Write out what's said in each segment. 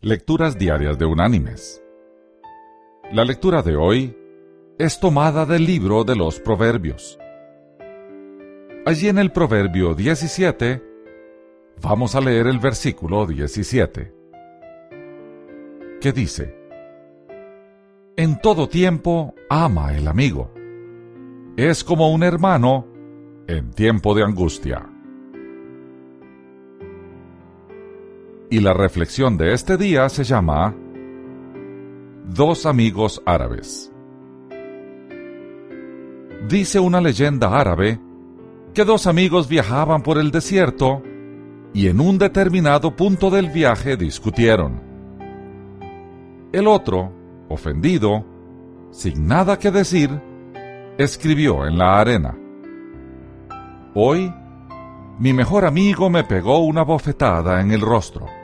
Lecturas Diarias de Unánimes. La lectura de hoy es tomada del libro de los Proverbios. Allí en el Proverbio 17 vamos a leer el versículo 17, que dice, En todo tiempo ama el amigo. Es como un hermano en tiempo de angustia. Y la reflexión de este día se llama Dos amigos árabes. Dice una leyenda árabe que dos amigos viajaban por el desierto y en un determinado punto del viaje discutieron. El otro, ofendido, sin nada que decir, escribió en la arena. Hoy, mi mejor amigo me pegó una bofetada en el rostro.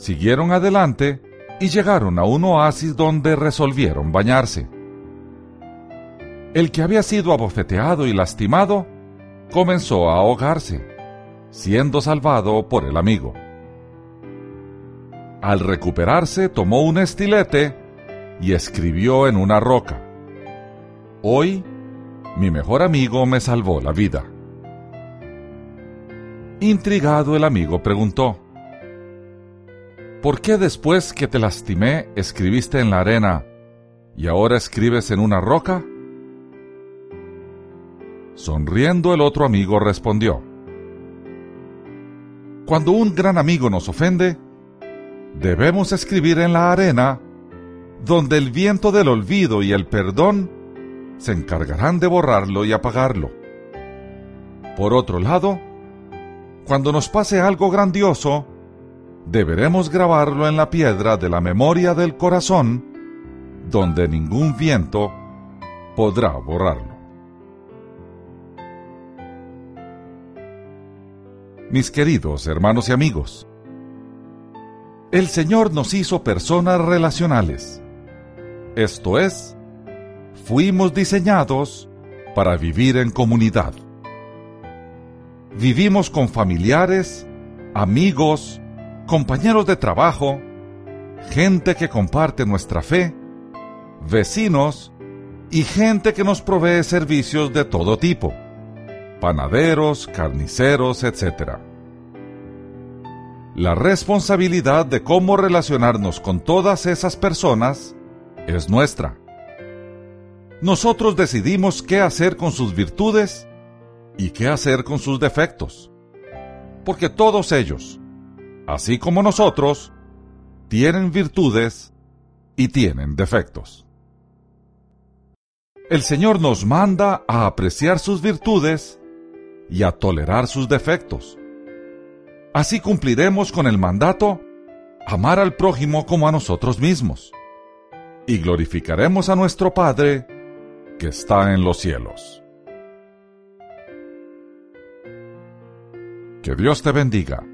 Siguieron adelante y llegaron a un oasis donde resolvieron bañarse. El que había sido abofeteado y lastimado comenzó a ahogarse, siendo salvado por el amigo. Al recuperarse tomó un estilete y escribió en una roca, Hoy mi mejor amigo me salvó la vida. Intrigado el amigo preguntó, ¿Por qué después que te lastimé escribiste en la arena y ahora escribes en una roca? Sonriendo el otro amigo respondió, Cuando un gran amigo nos ofende, debemos escribir en la arena, donde el viento del olvido y el perdón se encargarán de borrarlo y apagarlo. Por otro lado, cuando nos pase algo grandioso, deberemos grabarlo en la piedra de la memoria del corazón, donde ningún viento podrá borrarlo. Mis queridos hermanos y amigos, el Señor nos hizo personas relacionales. Esto es, fuimos diseñados para vivir en comunidad. Vivimos con familiares, amigos, compañeros de trabajo, gente que comparte nuestra fe, vecinos y gente que nos provee servicios de todo tipo, panaderos, carniceros, etc. La responsabilidad de cómo relacionarnos con todas esas personas es nuestra. Nosotros decidimos qué hacer con sus virtudes y qué hacer con sus defectos, porque todos ellos, así como nosotros, tienen virtudes y tienen defectos. El Señor nos manda a apreciar sus virtudes y a tolerar sus defectos. Así cumpliremos con el mandato amar al prójimo como a nosotros mismos y glorificaremos a nuestro Padre que está en los cielos. Que Dios te bendiga